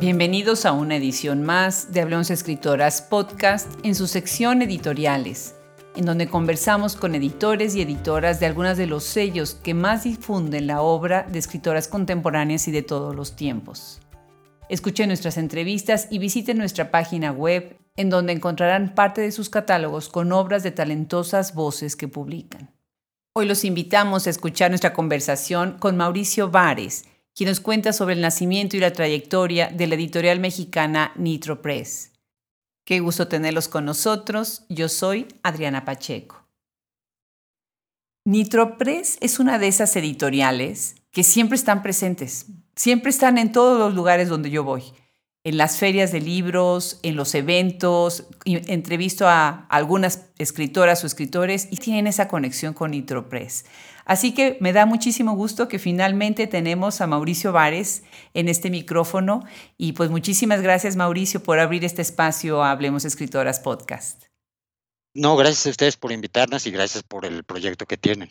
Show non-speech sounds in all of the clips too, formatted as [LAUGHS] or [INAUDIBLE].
Bienvenidos a una edición más de Hablemos Escritoras Podcast en su sección Editoriales, en donde conversamos con editores y editoras de algunos de los sellos que más difunden la obra de escritoras contemporáneas y de todos los tiempos. Escuchen nuestras entrevistas y visiten nuestra página web, en donde encontrarán parte de sus catálogos con obras de talentosas voces que publican. Hoy los invitamos a escuchar nuestra conversación con Mauricio Vares, quien nos cuenta sobre el nacimiento y la trayectoria de la editorial mexicana Nitro Press. Qué gusto tenerlos con nosotros. Yo soy Adriana Pacheco. Nitro Press es una de esas editoriales que siempre están presentes, siempre están en todos los lugares donde yo voy en las ferias de libros, en los eventos, entrevisto a algunas escritoras o escritores y tienen esa conexión con Nitropress. Así que me da muchísimo gusto que finalmente tenemos a Mauricio Vares en este micrófono y pues muchísimas gracias Mauricio por abrir este espacio a Hablemos Escritoras Podcast. No, gracias a ustedes por invitarnos y gracias por el proyecto que tienen.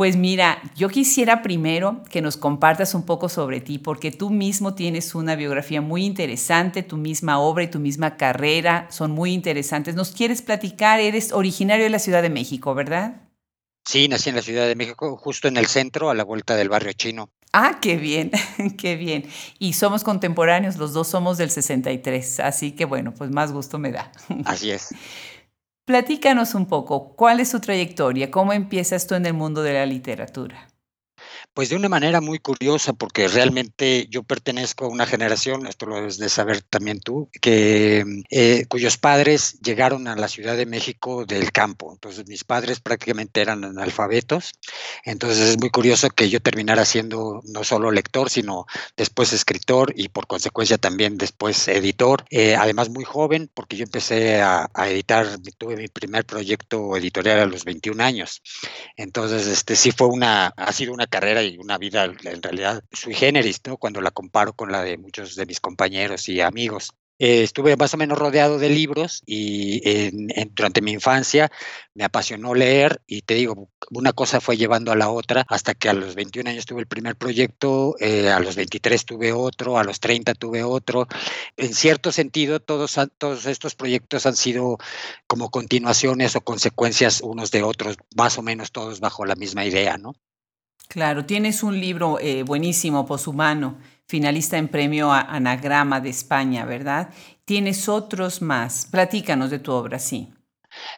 Pues mira, yo quisiera primero que nos compartas un poco sobre ti, porque tú mismo tienes una biografía muy interesante, tu misma obra y tu misma carrera son muy interesantes. ¿Nos quieres platicar? Eres originario de la Ciudad de México, ¿verdad? Sí, nací en la Ciudad de México, justo en el centro, a la vuelta del barrio chino. Ah, qué bien, [LAUGHS] qué bien. Y somos contemporáneos, los dos somos del 63, así que bueno, pues más gusto me da. Así es. [LAUGHS] Platícanos un poco, ¿cuál es tu trayectoria? ¿Cómo empiezas tú en el mundo de la literatura? Pues de una manera muy curiosa, porque realmente yo pertenezco a una generación, esto lo debes de saber también tú, que eh, cuyos padres llegaron a la Ciudad de México del campo. Entonces mis padres prácticamente eran analfabetos. Entonces es muy curioso que yo terminara siendo no solo lector, sino después escritor y por consecuencia también después editor. Eh, además muy joven, porque yo empecé a, a, editar, tuve mi primer proyecto editorial a los 21 años. Entonces este sí fue una, ha sido una carrera y una vida en realidad sui generis, ¿no? Cuando la comparo con la de muchos de mis compañeros y amigos. Eh, estuve más o menos rodeado de libros y durante mi infancia me apasionó leer y te digo, una cosa fue llevando a la otra hasta que a los 21 años tuve el primer proyecto, eh, a los 23 tuve otro, a los 30 tuve otro. En cierto sentido, todos, todos estos proyectos han sido como continuaciones o consecuencias unos de otros, más o menos todos bajo la misma idea, ¿no? Claro, tienes un libro eh, buenísimo, Poshumano, finalista en premio a Anagrama de España, ¿verdad? Tienes otros más. Platícanos de tu obra, sí.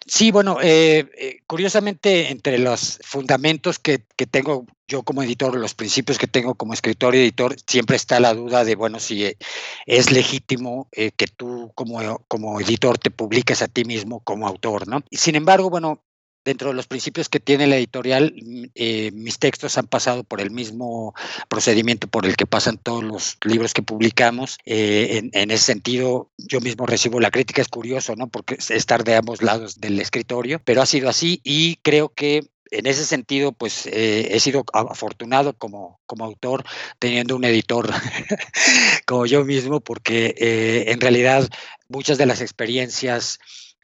Sí, bueno, eh, eh, curiosamente entre los fundamentos que, tengo yo como editor, los principios que tengo como escritor y editor, siempre está la duda de, bueno, si es legítimo que tú como, como editor te publiques a ti mismo como autor, ¿no? Sin embargo, bueno, dentro de los principios que tiene la editorial, eh, mis textos han pasado por el mismo procedimiento por el que pasan todos los libros que publicamos. Eh, en, ese sentido, yo mismo recibo la crítica, es curioso, ¿no? Porque es estar de ambos lados del escritorio, pero ha sido así y creo que en ese sentido, pues eh, he sido afortunado como, como autor teniendo un editor [LAUGHS] como yo mismo, porque en realidad muchas de las experiencias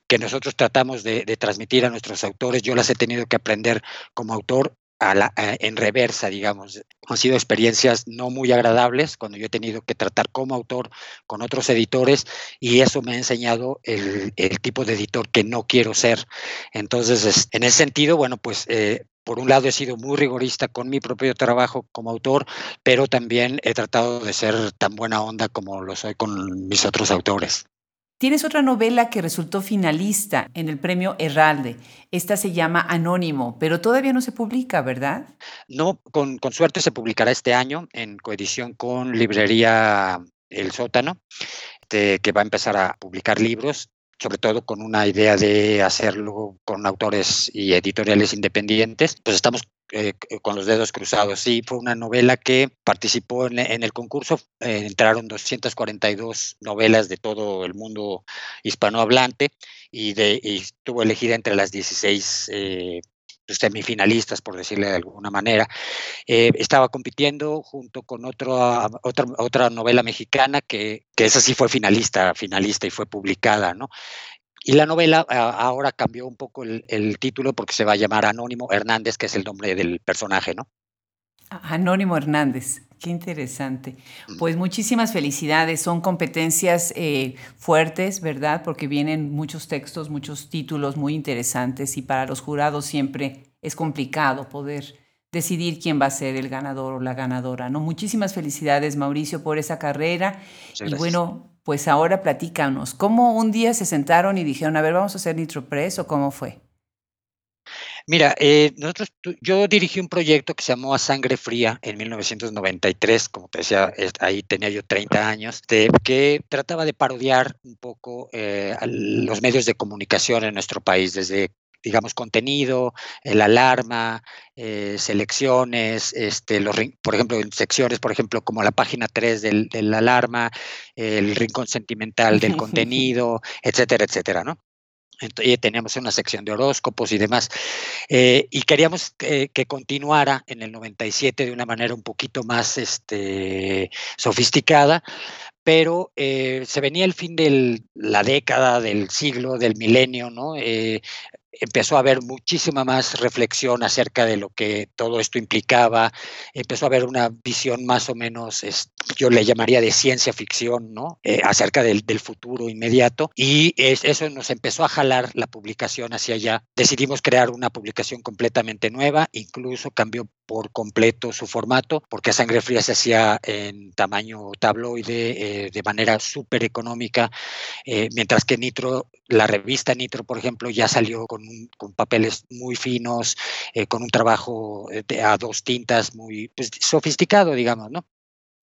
que nosotros tratamos de, transmitir a nuestros autores, yo las he tenido que aprender como autor en reversa, digamos. Han sido experiencias no muy agradables cuando yo he tenido que tratar como autor con otros editores y eso me ha enseñado el, tipo de editor que no quiero ser. Entonces, en ese sentido, bueno, pues eh, por un lado he sido muy rigorista con mi propio trabajo como autor, pero también he tratado de ser tan buena onda como lo soy con mis otros autores. Tienes otra novela que resultó finalista en el premio Herralde. Esta se llama Anónimo, pero todavía no se publica, ¿verdad? No, con, suerte se publicará este año en coedición con Librería El Sótano, que va a empezar a publicar libros sobre todo con una idea de hacerlo con autores y editoriales independientes, pues estamos eh, con los dedos cruzados. Sí, fue una novela que participó en, el concurso, eh, entraron 242 novelas de todo el mundo hispanohablante y, de, estuvo elegida entre las 16 eh, semifinalistas, por decirle de alguna manera. estaba compitiendo junto con otra, otra novela mexicana que, que esa sí fue finalista, finalista y fue publicada, ¿no? Y la novela ahora cambió un poco el, título porque se va a llamar Anónimo Hernández, que es el nombre del personaje, ¿no? Anónimo Hernández. Qué interesante. Mm. Pues muchísimas felicidades. Son competencias eh, fuertes, ¿verdad? Porque vienen muchos textos, muchos títulos muy interesantes y para los jurados siempre es complicado poder decidir quién va a ser el ganador o la ganadora. ¿no? Muchísimas felicidades, Mauricio, por esa carrera. Y bueno, pues ahora platícanos, ¿cómo un día se sentaron y dijeron, a ver, vamos a hacer NitroPress o cómo fue? Mira, eh, nosotros, yo dirigí un proyecto que se llamó A Sangre Fría en 1993, como te decía, ahí tenía yo 30 años, que trataba de parodiar un poco eh, los medios de comunicación en nuestro país, desde digamos, contenido, el alarma, eh, selecciones, este, los, por ejemplo, en secciones, por ejemplo, como la página 3 del, del alarma, el rincón sentimental del [LAUGHS] contenido, etcétera, etcétera, ¿no? Entonces, teníamos una sección de horóscopos y demás. Eh, y queríamos que, continuara en el 97 de una manera un poquito más este, sofisticada, pero eh, se venía el fin de la década, del siglo, del milenio, ¿no? Eh, empezó a haber muchísima más reflexión acerca de lo que todo esto implicaba, empezó a haber una visión más o menos, yo le llamaría de ciencia ficción, ¿no? Eh, acerca del, futuro inmediato y eso nos empezó a jalar la publicación hacia allá. Decidimos crear una publicación completamente nueva, incluso cambió por completo su formato, porque Sangre Fría se hacía en tamaño tabloide, eh, de manera súper económica, eh, mientras que Nitro, la revista Nitro, por ejemplo, ya salió con, papeles muy finos, con un trabajo a dos tintas muy pues, sofisticado, digamos, ¿no?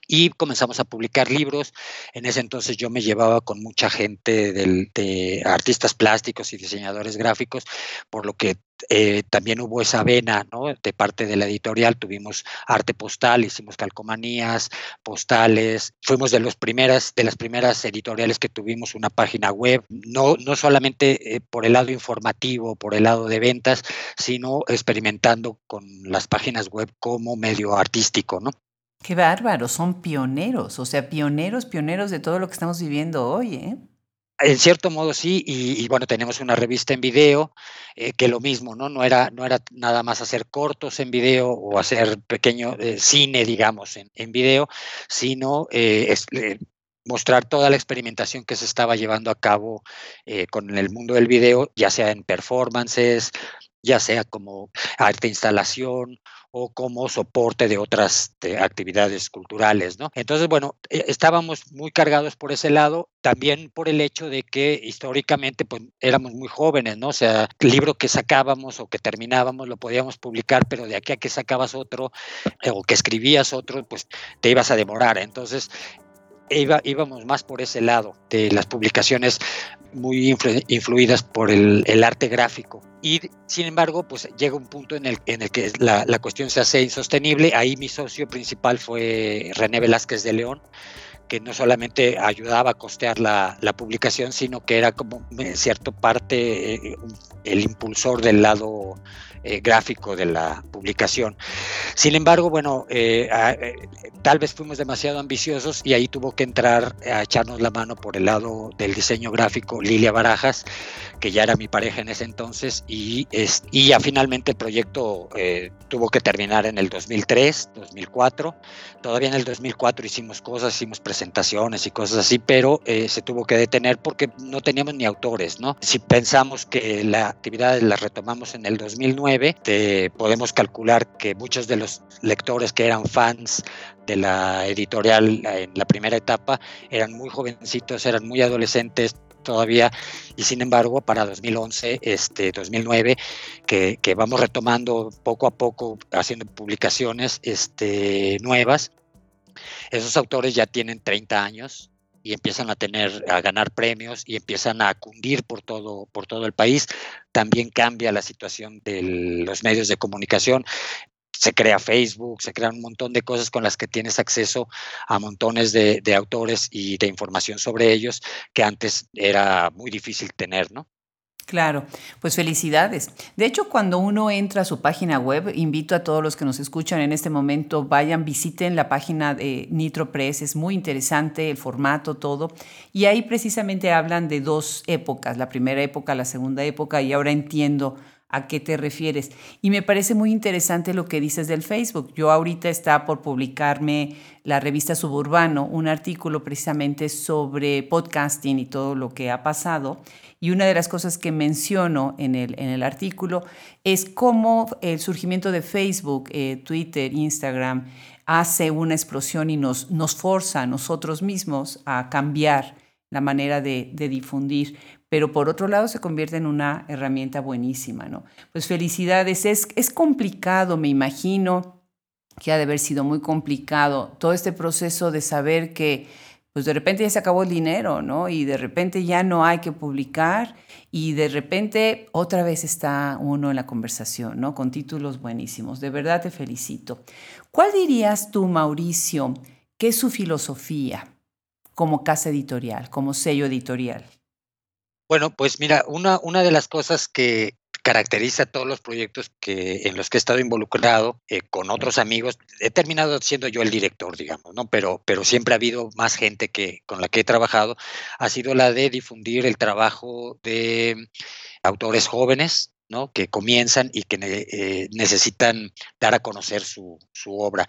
Y comenzamos a publicar libros. En ese entonces yo me llevaba con mucha gente de artistas plásticos y diseñadores gráficos, por lo que eh, también hubo esa vena ¿no? de parte de la editorial. Tuvimos arte postal, hicimos calcomanías, postales. Fuimos de, los primeras, de las primeras editoriales que tuvimos una página web, no, no solamente eh, por el lado informativo, por el lado de ventas, sino experimentando con las páginas web como medio artístico. ¿no? Qué bárbaro, son pioneros, o sea, pioneros, pioneros de todo lo que estamos viviendo hoy, ¿eh? En cierto modo sí, y, bueno, tenemos una revista en video, eh, que lo mismo, ¿no? No era, no era nada más hacer cortos en video o hacer pequeño eh, cine, digamos, en, video, sino eh, mostrar toda la experimentación que se estaba llevando a cabo con el mundo del video, ya sea en performances, ya sea como arte instalación o como soporte de otras actividades culturales, ¿no? Entonces, bueno, e, estábamos muy cargados por ese lado, también por el hecho de que históricamente pues éramos muy jóvenes, ¿no? O sea, el libro que sacábamos o que terminábamos lo podíamos publicar, pero de aquí a que sacabas otro eh, o que escribías otro, pues te ibas a demorar. Entonces, Iba, íbamos más por ese lado de las publicaciones muy influidas por el, el, arte gráfico. Y sin embargo, pues llega un punto en el, en el que la, la, cuestión se hace insostenible. Ahí mi socio principal fue René Velázquez de León, que no solamente ayudaba a costear la, la publicación, sino que era como en cierta parte eh, el impulsor del lado eh, gráfico de la publicación. Sin embargo, bueno, eh, eh, tal vez fuimos demasiado ambiciosos y ahí tuvo que entrar a echarnos la mano por el lado del diseño gráfico Lilia Barajas, que ya era mi pareja en ese entonces, y, y ya finalmente el proyecto tuvo que terminar en el 2003, 2004. Todavía en el 2004 hicimos cosas, hicimos presentaciones y cosas así, pero se tuvo que detener porque no teníamos ni autores, ¿no? Si pensamos que la actividad la retomamos en el 2009, podemos calcular que muchos de los lectores que eran fans de la editorial en la primera etapa eran muy jovencitos, eran muy adolescentes todavía y sin embargo para 2011, este 2009 que, que vamos retomando poco a poco haciendo publicaciones este, nuevas, esos autores ya tienen 30 años, y empiezan a tener, a ganar premios y empiezan a cundir por todo, por todo el país. También cambia la situación de los medios de comunicación. Se crea Facebook, se crean un montón de cosas con las que tienes acceso a montones de, de autores y de información sobre ellos que antes era muy difícil tener, ¿no? Claro, pues felicidades. De hecho, cuando uno entra a su página web, invito a todos los que nos escuchan en este momento, vayan, visiten la página de Nitro Press, es muy interesante el formato, todo. Y ahí precisamente hablan de dos épocas, la primera época, la segunda época, y ahora entiendo a qué te refieres. Y me parece muy interesante lo que dices del Facebook. Yo ahorita está por publicarme la revista Suburbano, un artículo precisamente sobre podcasting y todo lo que ha pasado. Y una de las cosas que menciono en el, en el artículo es cómo el surgimiento de Facebook, eh, Twitter, Instagram, hace una explosión y nos, nos forza a nosotros mismos a cambiar la manera de, de difundir pero por otro lado se convierte en una herramienta buenísima, ¿no? Pues felicidades, es, es complicado, me imagino que ha de haber sido muy complicado todo este proceso de saber que pues de repente ya se acabó el dinero, ¿no? Y de repente ya no hay que publicar y de repente otra vez está uno en la conversación, ¿no? Con títulos buenísimos. De verdad te felicito. ¿Cuál dirías tú, Mauricio, que es su filosofía como casa editorial, como sello editorial? Bueno, pues mira, una, una de las cosas que caracteriza todos los proyectos que, en los que he estado involucrado eh, con otros amigos, he terminado siendo yo el director, digamos, ¿no? Pero, pero siempre ha habido más gente que, con la que he trabajado, ha sido la de difundir el trabajo de autores jóvenes, ¿no? que comienzan y que eh, necesitan dar a conocer su, obra.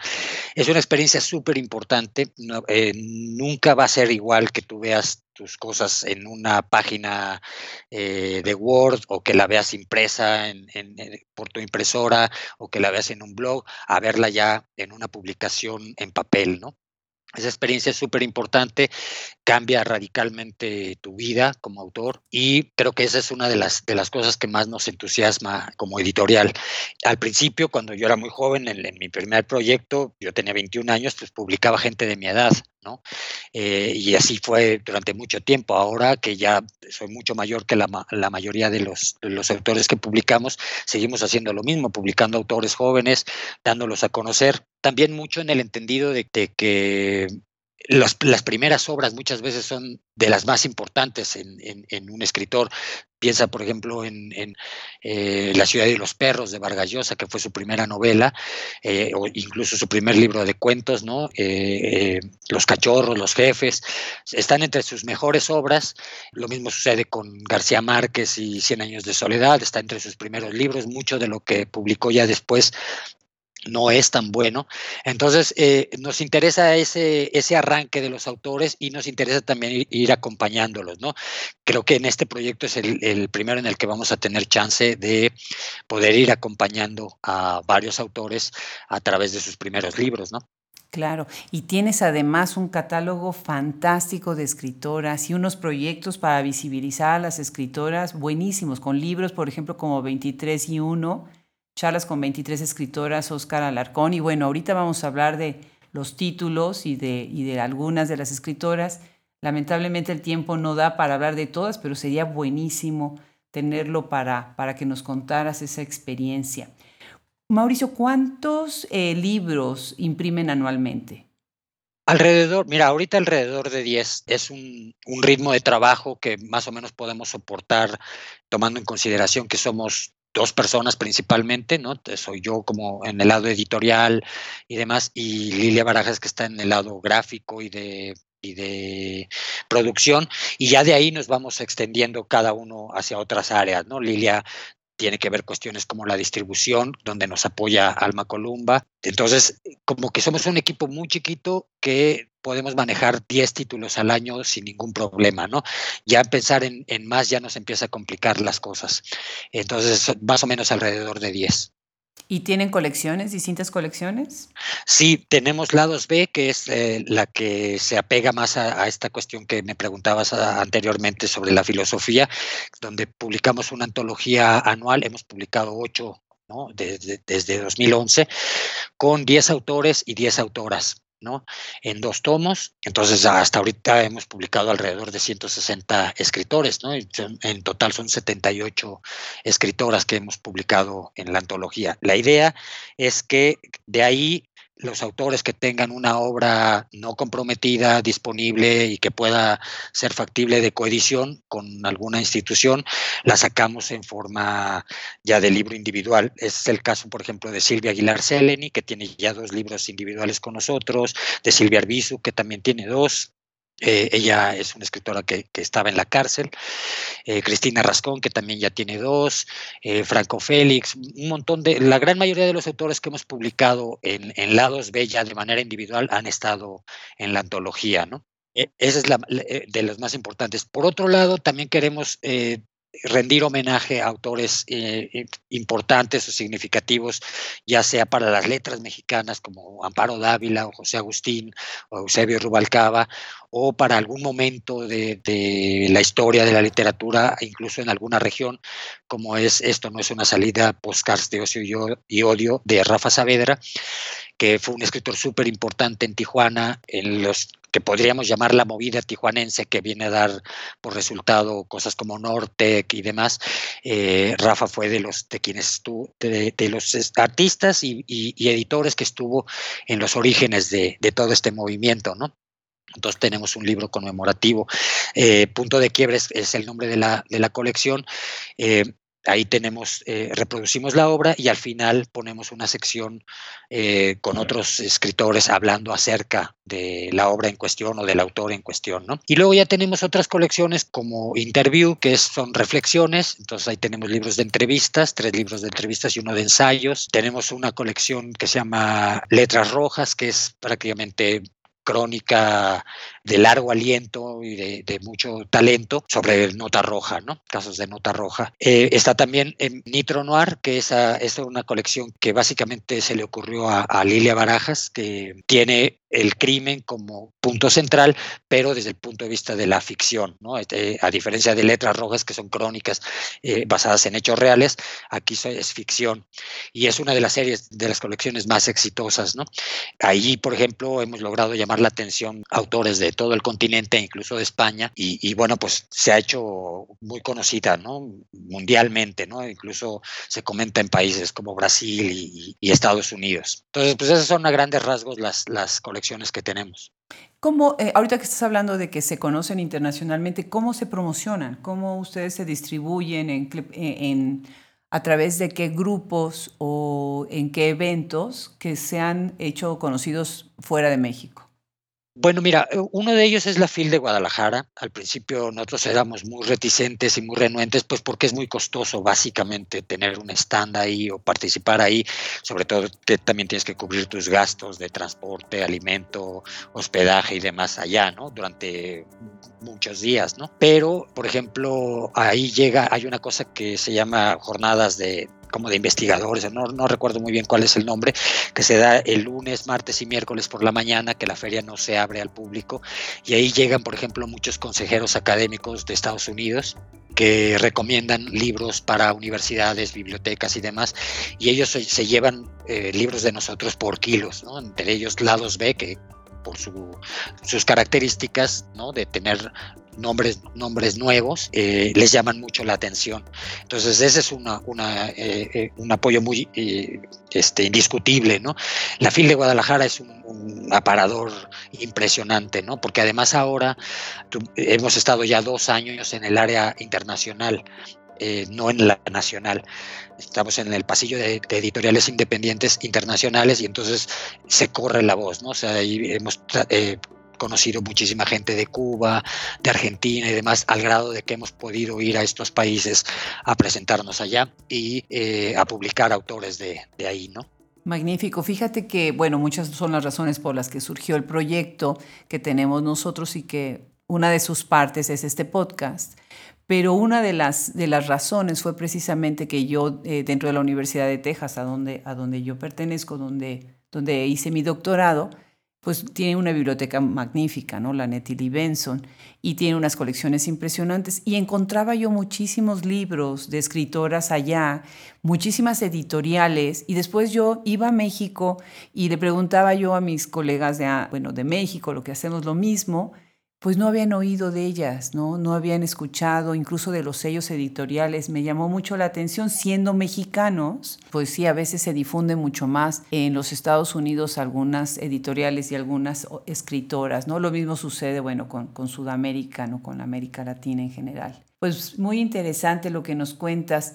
Es una experiencia súper importante. Eh, nunca va a ser igual que tú veas tus cosas en una página eh, de Word o que la veas impresa en, por tu impresora o que la veas en un blog, a verla ya en una publicación en papel, ¿no? Esa experiencia es súper importante, cambia radicalmente tu vida como autor y creo que esa es una de las, de las cosas que más nos entusiasma como editorial. Al principio, cuando yo era muy joven, en, mi primer proyecto, yo tenía 21 años, pues publicaba gente de mi edad, ¿no? Eh, y así fue durante mucho tiempo. Ahora que ya soy mucho mayor que la, la mayoría de los, de los autores que publicamos, seguimos haciendo lo mismo, publicando autores jóvenes, dándolos a conocer también mucho en el entendido de, que las primeras obras muchas veces son de las más importantes en, un escritor. Piensa, por ejemplo, en, eh, La ciudad de los perros de Vargas Llosa, que fue su primera novela, eh, o incluso su primer libro de cuentos, ¿no? Eh, los cachorros, los jefes, están entre sus mejores obras. Lo mismo sucede con García Márquez y Cien años de soledad, está entre sus primeros libros. Mucho de lo que publicó ya después no es tan bueno. Entonces, eh, nos interesa ese, ese arranque de los autores y nos interesa también ir, acompañándolos, ¿no? Creo que en este proyecto es el, primero en el que vamos a tener chance de poder ir acompañando a varios autores a través de sus primeros libros, ¿no? Claro, y tienes además un catálogo fantástico de escritoras y unos proyectos para visibilizar a las escritoras buenísimos, con libros, por ejemplo, como 23 y 1, charlas con 23 escritoras, Oscar Alarcón, y bueno, ahorita vamos a hablar de los títulos y de, y de algunas de las escritoras. Lamentablemente el tiempo no da para hablar de todas, pero sería buenísimo tenerlo para, para que nos contaras esa experiencia. Mauricio, ¿cuántos eh, libros imprimen anualmente? Alrededor, mira, ahorita alrededor de 10 es un, un, ritmo de trabajo que más o menos podemos soportar tomando en consideración que somos dos personas principalmente, ¿no? Soy yo como en el lado editorial y demás, y Lilia Barajas que está en el lado gráfico y de y de producción, y ya de ahí nos vamos extendiendo cada uno hacia otras áreas, ¿no? Lilia tiene que ver cuestiones como la distribución, donde nos apoya Alma Columba. Entonces, como que somos un equipo muy chiquito que podemos manejar 10 títulos al año sin ningún problema, ¿no? Ya pensar en, en más ya nos empieza a complicar las cosas. Entonces, más o menos alrededor de 10. ¿Y tienen colecciones, distintas colecciones? Sí, tenemos Lados B, que es eh, la que se apega más a, esta cuestión que me preguntabas ah, anteriormente sobre la filosofía, donde publicamos una antología anual, hemos publicado ocho ¿no? desde, desde 2011, con 10 autores y 10 autoras. En dos tomos. Entonces, hasta ahorita hemos publicado alrededor de 160 escritores, ¿no? En total son 78 escritoras que hemos publicado en la antología. La idea es que de ahí los autores que tengan una obra no comprometida, disponible y que pueda ser factible de coedición con alguna institución, la sacamos en forma ya de libro individual. Es el caso, por ejemplo, de Silvia Aguilar Seleni, que tiene ya dos libros individuales con nosotros, de Silvia Arbizu, que también tiene dos, Eh, ella es una escritora que, estaba en la cárcel. Eh, Cristina Rascón, que también ya tiene dos. Eh, Franco Félix, un montón de. La gran mayoría de los autores que hemos publicado en, en Lados Bella de manera individual han estado en la antología, ¿no? Esa es la, de las más importantes. Por otro lado, también queremos rendir homenaje a autores eh, importantes o significativos, ya sea para las letras mexicanas como Amparo Dávila o José Agustín o Eusebio Rubalcaba, o para algún momento de, la historia de la literatura, incluso en alguna región, como es Esto no es una salida, postcards de ocio y odio de Rafa Saavedra, que fue un escritor súper importante en Tijuana en los que podríamos llamar la movida tijuanense que viene a dar por resultado cosas como Nortec y demás. Eh, Rafa fue de los de quienes estuvo, de, los artistas y, editores que estuvo en los orígenes de, todo este movimiento, ¿no? Entonces tenemos un libro conmemorativo. Eh, Punto de quiebre es, el nombre de la, de la colección. Eh, ahí tenemos, eh, reproducimos la obra y al final ponemos una sección eh, con otros escritores hablando acerca de la obra en cuestión o del autor en cuestión, ¿no? Y luego ya tenemos otras colecciones como Interview, que son reflexiones, entonces ahí tenemos libros de entrevistas, tres libros de entrevistas y uno de ensayos. Tenemos una colección que se llama Letras Rojas, que es prácticamente crónica de largo aliento y de, mucho talento sobre nota roja, ¿no? Casos de nota roja. Eh, está también en Nitro Noir, que es, es, una colección que básicamente se le ocurrió a, a Lilia Barajas, que tiene el crimen como punto central, pero desde el punto de vista de la ficción, ¿no? Este, a diferencia de Letras Rojas, que son crónicas eh, basadas en hechos reales, aquí es ficción. Y es una de las series, de las colecciones más exitosas, ¿no? Ahí, por ejemplo, hemos logrado llamar la atención autores de todo el continente, incluso de España, y, bueno, pues se ha hecho muy conocida, ¿no? Mundialmente, ¿no? Incluso se comenta en países como Brasil y, Estados Unidos. Entonces, pues esas son a grandes rasgos las, las colecciones que tenemos. ¿Cómo, eh, ahorita que estás hablando de que se conocen internacionalmente, cómo se promocionan? ¿Cómo ustedes se distribuyen en, en, a través de qué grupos o en qué eventos que se han hecho conocidos fuera de México? Bueno, mira, eh, uno de ellos es la FIL de Guadalajara. Al principio nosotros éramos muy reticentes y muy renuentes, pues porque es muy costoso básicamente tener un stand ahí o participar ahí, sobre todo que también tienes que cubrir tus gastos de transporte, alimento, hospedaje y demás allá, ¿no? Durante muchos días, ¿no? Pero, por ejemplo, ahí llega, hay una cosa que se llama jornadas de, como de investigadores, no, no recuerdo muy bien cuál es el nombre, que se da el lunes, martes y miércoles por la mañana, que la feria no se abre al público, y ahí llegan, por ejemplo, muchos consejeros académicos de Estados Unidos que recomiendan libros para universidades, bibliotecas y demás, y ellos se, llevan eh, libros de nosotros por kilos, ¿no? entre ellos Lados B, que por sus características, ¿no? De tener nombres, nombres nuevos, eh, les llaman mucho la atención. Entonces, ese es una, eh, eh, un apoyo muy este, indiscutible, ¿no? La FIL de Guadalajara es un, aparador impresionante, ¿no? Porque además ahora hemos estado ya dos años en el área internacional. no en la nacional. Estamos en el pasillo de, editoriales independientes internacionales y entonces se corre la voz, ¿no? O sea, ahí hemos conocido muchísima gente de Cuba, de Argentina y demás, al grado de que hemos podido ir a estos países a presentarnos allá y eh, a publicar autores de, de ahí, ¿no? Magnífico. Fíjate que, bueno, muchas son las razones por las que surgió el proyecto que tenemos nosotros y que una de sus partes es este podcast. Pero una de las, de las razones fue precisamente que yo, eh, dentro de la Universidad de Texas, a donde, a donde yo pertenezco, donde, donde hice mi doctorado, pues tiene una biblioteca magnífica, ¿no? La Nettie Benson, y tiene unas colecciones impresionantes. Y encontraba yo muchísimos libros de escritoras allá, muchísimas editoriales, y después yo iba a México y le preguntaba yo a mis colegas de, ah, bueno, de México, lo que hacemos lo mismo, pues no habían oído de ellas, ¿no? No habían escuchado, incluso de los sellos editoriales. Me llamó mucho la atención, siendo mexicanos, pues sí, a veces se difunde mucho más en los Estados Unidos algunas editoriales y algunas escritoras, ¿no? Lo mismo sucede, bueno, con, con Sudamérica, ¿no? Con América Latina en general. Pues muy interesante lo que nos cuentas.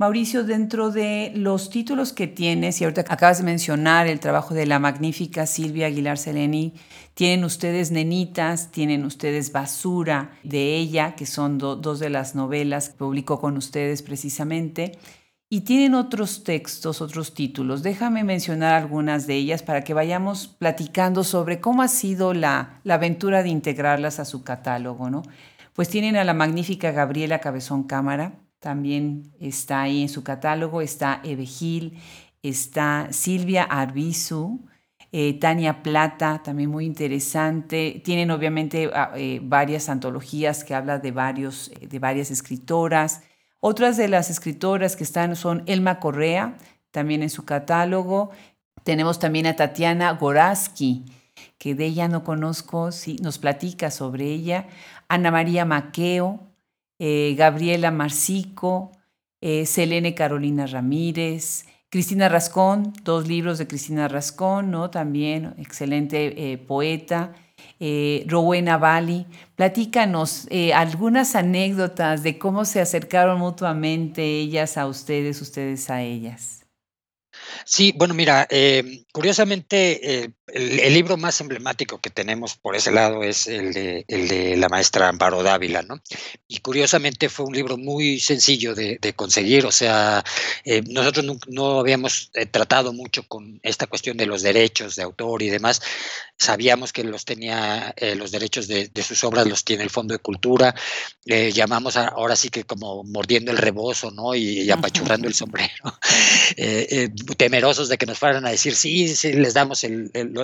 Mauricio, dentro de los títulos que tienes, y ahorita acabas de mencionar el trabajo de la magnífica Silvia Aguilar Seleni, tienen ustedes Nenitas, tienen ustedes Basura de ella, que son dos de las novelas que publicó con ustedes precisamente, y tienen otros textos, otros títulos. Déjame mencionar algunas de ellas para que vayamos platicando sobre cómo ha sido la, la aventura de integrarlas a su catálogo, ¿no? Pues tienen a la magnífica Gabriela Cabezón Cámara, también está ahí en su catálogo, está Eve Gil, está Silvia Arbizu, eh, Tania Plata, también muy interesante. Tienen obviamente eh, varias antologías que hablan de, varios, de varias escritoras. Otras de las escritoras que están son Elma Correa, también en su catálogo. Tenemos también a Tatiana Goraski, que de ella no conozco, sí, nos platica sobre ella. Ana María Maqueo, eh, Gabriela Marcico, eh, Selene Carolina Ramírez, Cristina Rascón, dos libros de Cristina Rascón, ¿no? También excelente eh, poeta. Rowena Bali, platícanos algunas anécdotas de cómo se acercaron mutuamente ellas a ustedes, ustedes a ellas. Sí, bueno, mira, curiosamente, eh, el, libro más emblemático que tenemos por ese lado es el de, el de la maestra Amparo Dávila, ¿no? Y curiosamente fue un libro muy sencillo de, conseguir, o sea, eh, nosotros no, habíamos eh, tratado mucho con esta cuestión de los derechos de autor y demás, sabíamos que los tenía, los derechos de, sus obras los tiene el Fondo de Cultura, llamamos ahora sí que como mordiendo el rebozo, ¿no? Y, apachurrando el sombrero [LAUGHS] temerosos de que nos fueran a decir, sí, sí, les damos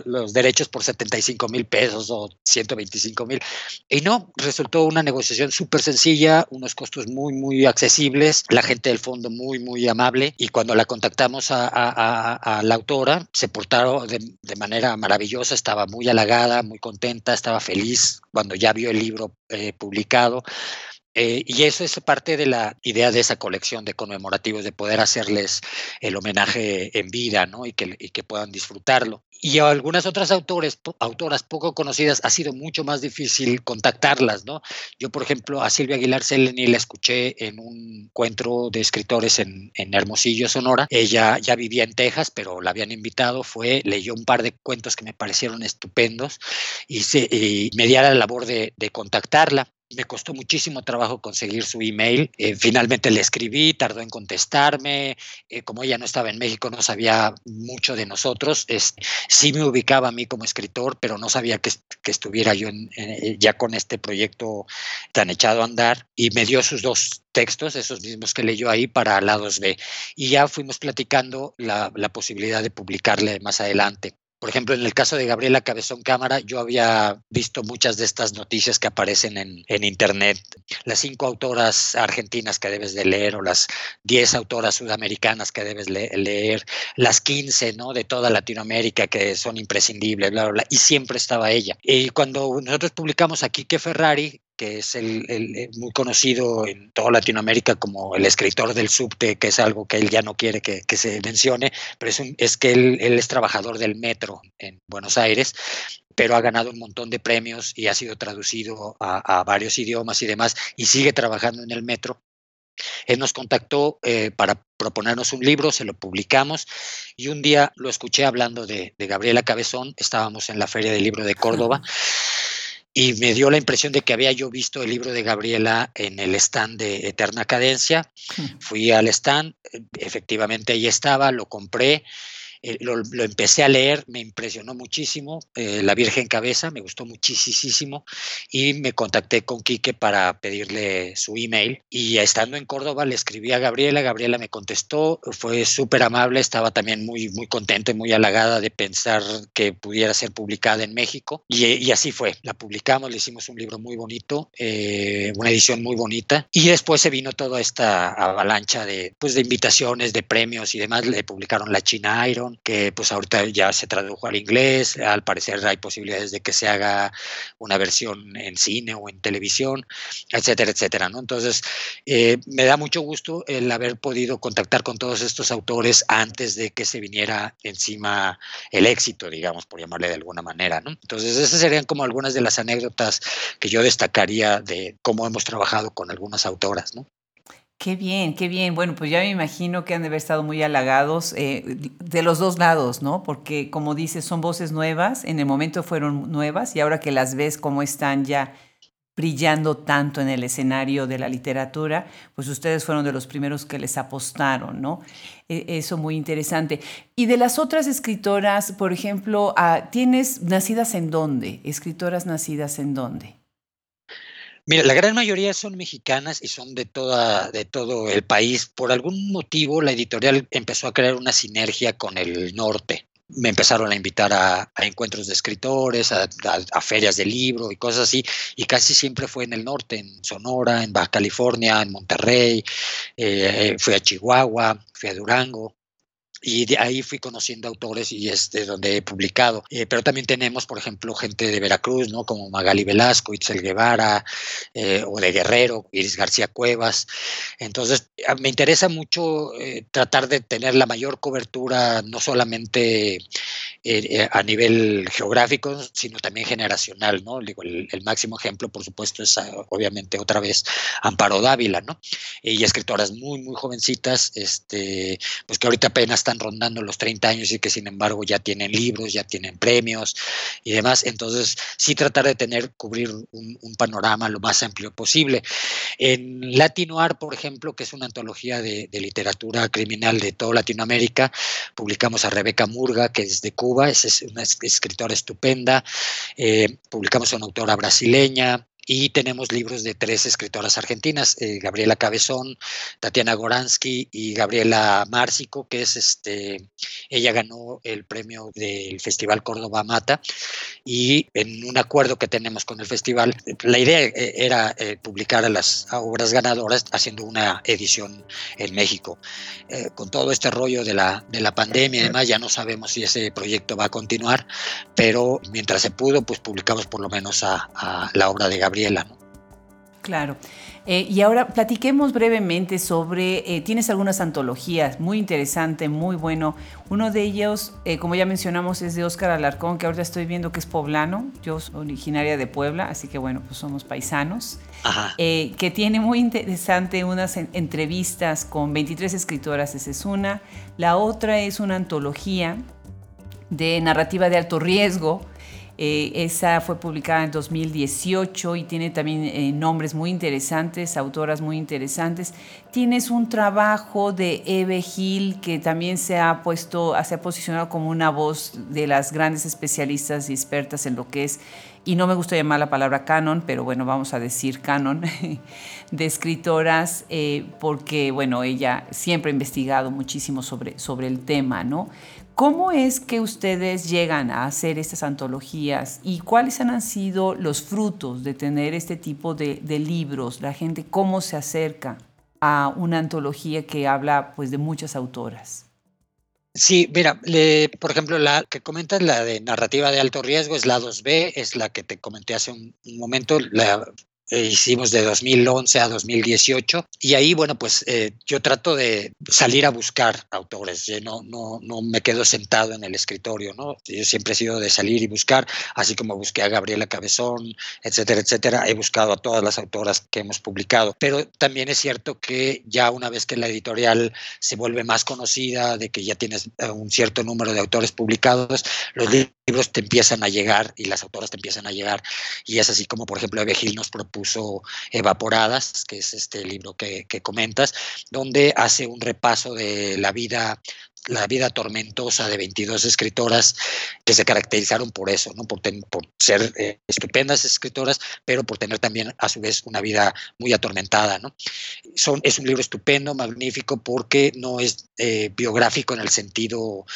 los derechos por 75 mil pesos o 125 mil. Y no, resultó una negociación súper sencilla, unos costos muy, muy accesibles, la gente del fondo muy, muy amable. Y cuando la contactamos a, la autora, se portaron de, manera maravillosa, estaba muy halagada, muy contenta, estaba feliz cuando ya vio el libro eh, publicado. Eh, y eso es parte de la idea de esa colección de conmemorativos, de poder hacerles el homenaje en vida, ¿no? Y que, y que puedan disfrutarlo. Y a algunas otras autores, autoras poco conocidas ha sido mucho más difícil contactarlas, ¿no? Yo, por ejemplo, a Silvia Aguilar Seleni la escuché en un encuentro de escritores en, en, Hermosillo, Sonora. Ella ya vivía en Texas, pero la habían invitado, fue, leyó un par de cuentos que me parecieron estupendos y, se, me dio la labor de, de contactarla. Me costó muchísimo trabajo conseguir su email. Eh, finalmente le escribí, tardó en contestarme. Eh, como ella no estaba en México, no sabía mucho de nosotros. sí me ubicaba a mí como escritor, pero no sabía que, estuviera yo ya con este proyecto tan echado a andar. Y me dio sus dos textos, esos mismos que leyó ahí, para Lados B. Y ya fuimos platicando la posibilidad de publicarle más adelante. Por ejemplo, en el caso de Gabriela Cabezón Cámara, yo había visto muchas de estas noticias que aparecen en, Internet. Las cinco autoras argentinas que debes de leer o las diez autoras sudamericanas que debes leer, las quince ¿no? de toda Latinoamérica que son imprescindibles, bla, bla, bla. Y siempre estaba ella. Y cuando nosotros publicamos aquí que Ferrari, que es el, eh, muy conocido en toda Latinoamérica como el escritor del subte, que es algo que él ya no quiere que, se mencione, pero es, es que él, es trabajador del metro en Buenos Aires pero ha ganado un montón de premios y ha sido traducido a, varios idiomas y demás, y sigue trabajando en el metro. Él nos contactó eh, para proponernos un libro, se lo publicamos y un día lo escuché hablando de, de Gabriela Cabezón, estábamos en la Feria del Libro de Córdoba [LAUGHS] y me dio la impresión de que había yo visto el libro de Gabriela en el stand de Eterna Cadencia. Hmm. Fui al stand, efectivamente ahí estaba, lo compré eh, lo, empecé a leer, me impresionó muchísimo, eh, La Virgen Cabeza, me gustó muchísimo y me contacté con Quique para pedirle su email y estando en Córdoba le escribí a Gabriela, Gabriela me contestó, fue súper amable, estaba también muy, muy contenta y muy halagada de pensar que pudiera ser publicada en México y, así fue, la publicamos, le hicimos un libro muy bonito, eh, una edición muy bonita y después se vino toda esta avalancha de, pues, de invitaciones, de premios y demás, le publicaron La China Iron, que pues ahorita ya se tradujo al inglés, al parecer hay posibilidades de que se haga una versión en cine o en televisión, etcétera, etcétera, ¿no? Entonces, eh, me da mucho gusto el haber podido contactar con todos estos autores antes de que se viniera encima el éxito, digamos, por llamarle de alguna manera, ¿no? Entonces, esas serían como algunas de las anécdotas que yo destacaría de cómo hemos trabajado con algunas autoras, ¿no? Qué bien, qué bien. Bueno, pues ya me imagino que han de haber estado muy halagados eh, de los dos lados, ¿no? Porque como dices, son voces nuevas, en el momento fueron nuevas y ahora que las ves cómo están ya brillando tanto en el escenario de la literatura, pues ustedes fueron de los primeros que les apostaron, ¿no? E, eso muy interesante. Y de las otras escritoras, por ejemplo, ah, ¿tienes nacidas en dónde? Escritoras nacidas en dónde? Mira, la gran mayoría son mexicanas y son de toda, de todo el país. Por algún motivo, la editorial empezó a crear una sinergia con el norte me empezaron a invitar a, encuentros de escritores, a, ferias de libro y cosas así, y casi siempre fue en el norte, en Sonora, en Baja California, en Monterrey, eh, fui a Chihuahua, fui a Durango, y de ahí fui conociendo autores y es de donde he publicado. Eh, pero también tenemos, por ejemplo, gente de Veracruz, ¿no? Como Magali Velasco, Itzel Guevara, eh, o de Guerrero, Iris García Cuevas. Entonces, me interesa mucho eh, tratar de tener la mayor cobertura, no solamente a nivel geográfico, sino también generacional, ¿no? Digo, el, máximo ejemplo, por supuesto, es ah, obviamente otra vez Amparo Dávila, ¿no? Y escritoras muy, muy jovencitas, este, pues que ahorita apenas están rondando los 30 años y que sin embargo ya tienen libros, ya tienen premios y demás. Entonces, sí tratar de tener, cubrir un, panorama lo más amplio posible. En Latinoar, por ejemplo, que es una antología de, literatura criminal de toda Latinoamérica, publicamos a Rebeca Murga, que es de Cuba, es, una escritora estupenda. Eh, publicamos a una autora brasileña, y tenemos libros de tres escritoras argentinas, eh, Gabriela Cabezón, Tatiana Goransky y Gabriela Márcico, que es este, ella ganó el premio del Festival Córdoba Mata y en un acuerdo que tenemos con el festival, la idea eh, era eh, publicar a las obras ganadoras haciendo una edición en México. con todo este rollo de la, de la pandemia y demás, ya no sabemos si ese proyecto va a continuar, pero mientras se pudo, pues publicamos por lo menos a, a la obra de Gabriela Claro. Eh, y ahora platiquemos brevemente sobre, eh, tienes algunas antologías, muy interesante, muy bueno. Uno de ellos, eh, como ya mencionamos, es de Óscar Alarcón, que ahora estoy viendo que es poblano. Yo soy originaria de Puebla, así que bueno, pues somos paisanos. que tiene muy interesante unas entrevistas con 23 escritoras, esa es una. La otra es una antología de narrativa de alto riesgo eh, esa fue publicada en 2018 y tiene también eh, nombres muy interesantes, autoras muy interesantes. Tienes un trabajo de Eve Gil que también se ha puesto, se ha posicionado como una voz de las grandes especialistas y expertas en lo que es, y no me gusta llamar la palabra canon, pero bueno, vamos a decir canon, [LAUGHS] de escritoras, eh, porque bueno, ella siempre ha investigado muchísimo sobre, sobre el tema, ¿no? ¿Cómo es que ustedes llegan a hacer estas antologías y cuáles han sido los frutos de tener este tipo de, libros? La gente, ¿cómo se acerca a una antología que habla pues, de muchas autoras? Sí, mira, por ejemplo, la que comentas, la de narrativa de alto riesgo, es la 2B, es la que te comenté hace un, momento. Eh, hicimos de 2011 a 2018 y ahí, bueno, pues eh, yo trato de salir a buscar autores, no, no, no me quedo sentado en el escritorio, ¿no? Yo siempre he sido de salir y buscar, así como busqué a Gabriela Cabezón, etcétera, etcétera, he buscado a todas las autoras que hemos publicado, pero también es cierto que ya una vez que la editorial se vuelve más conocida, de que ya tienes eh, un cierto número de autores publicados, los libros te empiezan a llegar y las autoras te empiezan a llegar y es así como, por ejemplo, Eve Gil nos propuso puso Evaporadas, que es este libro que, que comentas, donde hace un repaso de la vida la vida tormentosa de 22 escritoras que se caracterizaron por eso, ¿no? por, por ser eh, estupendas escritoras, pero por tener también a su vez una vida muy atormentada. ¿no? Son, es un libro estupendo, magnífico, porque no es eh, biográfico en el sentido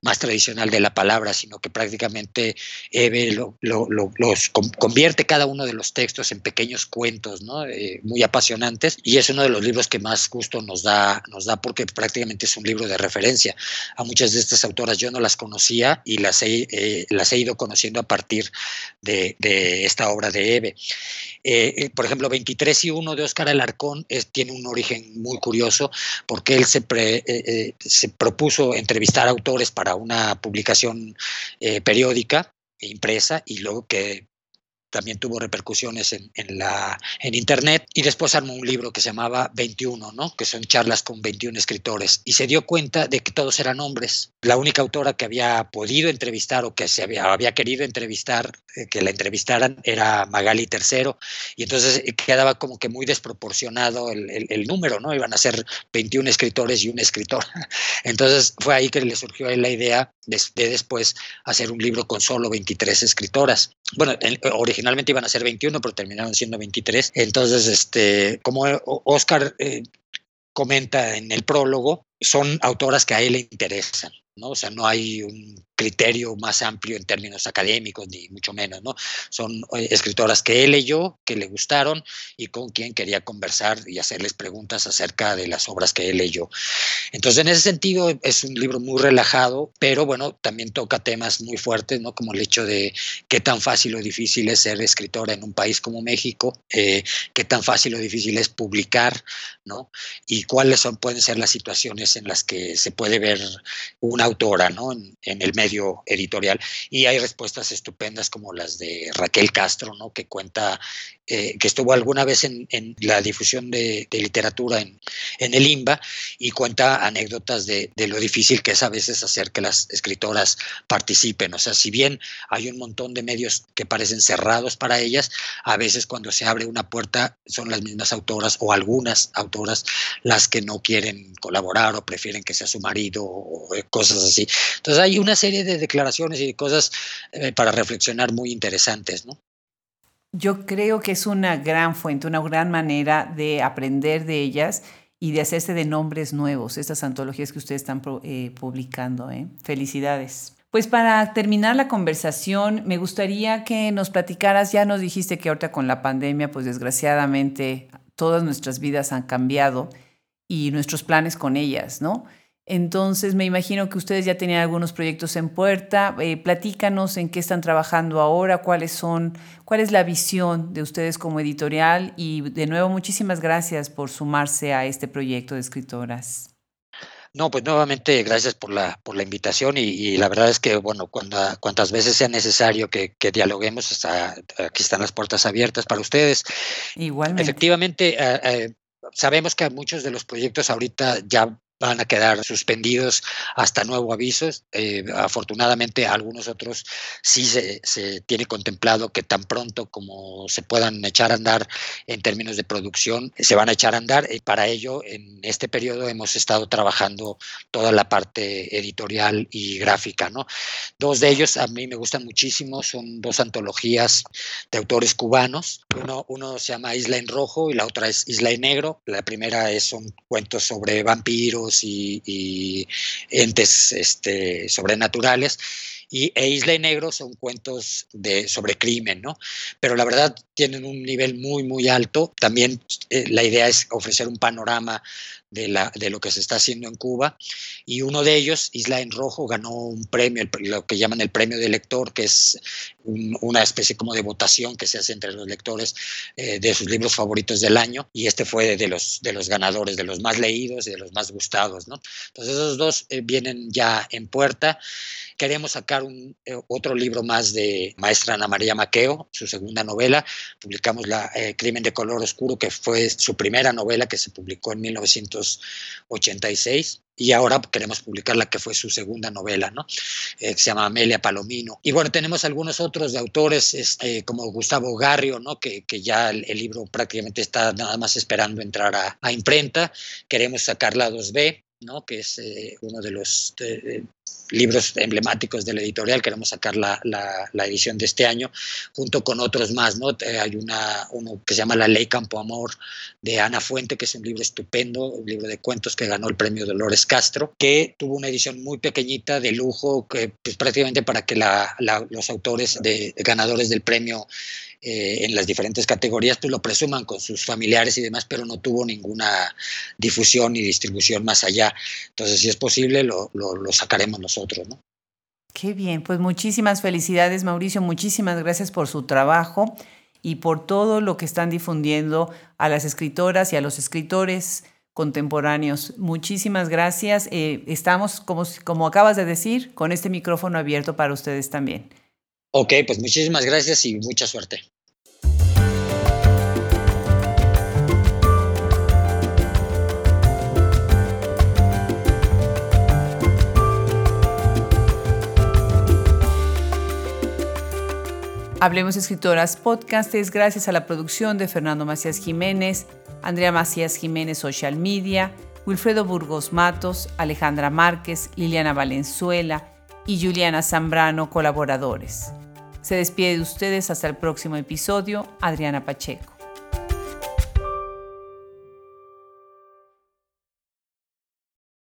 más tradicional de la palabra, sino que prácticamente Eve los convierte cada uno de los textos en pequeños cuentos ¿no? Eh, muy apasionantes y es uno de los libros que más gusto nos da, nos da porque prácticamente es un libro de referencia a muchas de estas autoras yo no las conocía y las he, eh, las he ido conociendo a partir de, esta obra de Eve. Eh, eh, por ejemplo, 23 y 1 de Óscar Alarcón tiene un origen muy curioso porque él se, se propuso entrevistar autores para una publicación periódica impresa y luego que también tuvo repercusiones en, la, en Internet. Y después armó un libro que se llamaba 21, ¿no? que son charlas con 21 escritores. Y se dio cuenta de que todos eran hombres. La única autora que había podido entrevistar o que se había, había querido entrevistar, eh, que la entrevistaran, era Magali III. Y entonces eh, quedaba como que muy desproporcionado el, el, número, ¿no? Iban a ser 21 escritores y un escritor. [LAUGHS] Entonces fue ahí que le surgió la idea de, de después hacer un libro con solo 23 escritoras. Bueno, originalmente iban a ser 21, pero terminaron siendo 23. Entonces, este, como Oscar eh, comenta en el prólogo, son autoras que a él le interesan. ¿no? O sea, no hay un criterio más amplio en términos académicos, ni mucho menos, ¿no? Son eh, escritoras que él leyó, que le gustaron y con quien quería conversar y hacerles preguntas acerca de las obras que él leyó. Entonces, en ese sentido, es un libro muy relajado, pero bueno, también toca temas muy fuertes, ¿no? Como el hecho de qué tan fácil o difícil es ser escritora en un país como México, eh, qué tan fácil o difícil es publicar, ¿no? Y cuáles son, pueden ser las situaciones en las que se puede ver una autora, ¿no? En, en el medio editorial. Y hay respuestas estupendas como las de Raquel Castro, ¿no? que cuenta eh, que estuvo alguna vez en, la difusión de, literatura en, el IMBA y cuenta anécdotas de, lo difícil que es a veces hacer que las escritoras participen. O sea, si bien hay un montón de medios que parecen cerrados para ellas, a veces cuando se abre una puerta son las mismas autoras o algunas autoras las que no quieren colaborar o prefieren que sea su marido o cosas así. Entonces hay una serie de declaraciones y de cosas eh, para reflexionar muy interesantes, ¿no? Yo creo que es una gran fuente, una gran manera de aprender de ellas y de hacerse de nombres nuevos, estas antologías que ustedes están eh, publicando. ¿eh? Felicidades. Pues para terminar la conversación, me gustaría que nos platicaras, ya nos dijiste que ahorita con la pandemia, pues desgraciadamente todas nuestras vidas han cambiado y nuestros planes con ellas, ¿no? Entonces, me imagino que ustedes ya tenían algunos proyectos en puerta. Eh, platícanos en qué están trabajando ahora, cuáles son, cuál es la visión de ustedes como editorial y de nuevo muchísimas gracias por sumarse a este proyecto de escritoras. No, pues nuevamente gracias por la, por la invitación y, la verdad es que, bueno, cuando, cuantas veces sea necesario que, dialoguemos, hasta aquí están las puertas abiertas para ustedes. Igualmente. Efectivamente, eh, eh, sabemos que muchos de los proyectos ahorita ya van a quedar suspendidos hasta nuevo aviso. Eh, afortunadamente, algunos otros sí se, tiene contemplado que tan pronto como se puedan echar a andar en términos de producción, se van a echar a andar. Y para ello, en este periodo hemos estado trabajando toda la parte editorial y gráfica. ¿no? Dos de ellos a mí me gustan muchísimo, son dos antologías de autores cubanos. Uno, uno se llama Isla en Rojo y la otra es Isla en Negro. La primera es, son cuentos sobre vampiros y, entes este, sobrenaturales. Y e Isla y Negro son cuentos sobre crimen, ¿no? Pero la verdad tienen un nivel muy, muy alto. También eh, la idea es ofrecer un panorama de, la, de lo que se está haciendo en Cuba. Y uno de ellos, Isla en Rojo, ganó un premio, lo que llaman el premio de lector, que es una especie como de votación que se hace entre los lectores eh, de sus libros favoritos del año. Y este fue de los, de los ganadores, de los más leídos y de los más gustados. ¿no? Entonces esos dos eh, vienen ya en puerta. Queremos sacar un, eh, otro libro más de maestra Ana María Maqueo, su segunda novela. Publicamos la Crimen de color oscuro, que fue su primera novela que se publicó en 1900 1986 y ahora queremos publicar la que fue su segunda novela, ¿no? Eh, que se llama Amelia Palomino. Y bueno, tenemos algunos otros de autores este, como Gustavo Garrio, ¿no? Que, que ya el, libro prácticamente está nada más esperando entrar a, a imprenta. Queremos sacar la 2B, ¿no? que es eh, uno de los libros emblemáticos de la editorial. Queremos sacar la, la, edición de este año, junto con otros más. ¿no? Eh, hay una, uno que se llama La Ley Campo Amor de Ana Fuente, que es un libro estupendo, un libro de cuentos que ganó el premio Dolores Castro, que tuvo una edición muy pequeñita, de lujo, que pues, prácticamente para que los autores de, ganadores del premio eh, en las diferentes categorías, pues lo presuman con sus familiares y demás, pero no tuvo ninguna difusión ni distribución más allá. Entonces, si es posible, lo, lo, sacaremos nosotros, ¿no? Qué bien, pues muchísimas felicidades, Mauricio, muchísimas gracias por su trabajo y por todo lo que están difundiendo a las escritoras y a los escritores contemporáneos. Muchísimas gracias. Eh, estamos, como, como acabas de decir, con este micrófono abierto para ustedes también. Ok, pues muchísimas gracias y mucha suerte. Hablemos Escritoras Podcast es gracias a la producción de Fernando Macías Jiménez, Andrea Macías Jiménez Social Media, Wilfredo Burgos Matos, Alejandra Márquez, Liliana Valenzuela y Juliana Zambrano, colaboradores. Se despide de ustedes hasta el próximo episodio, Adriana Pacheco.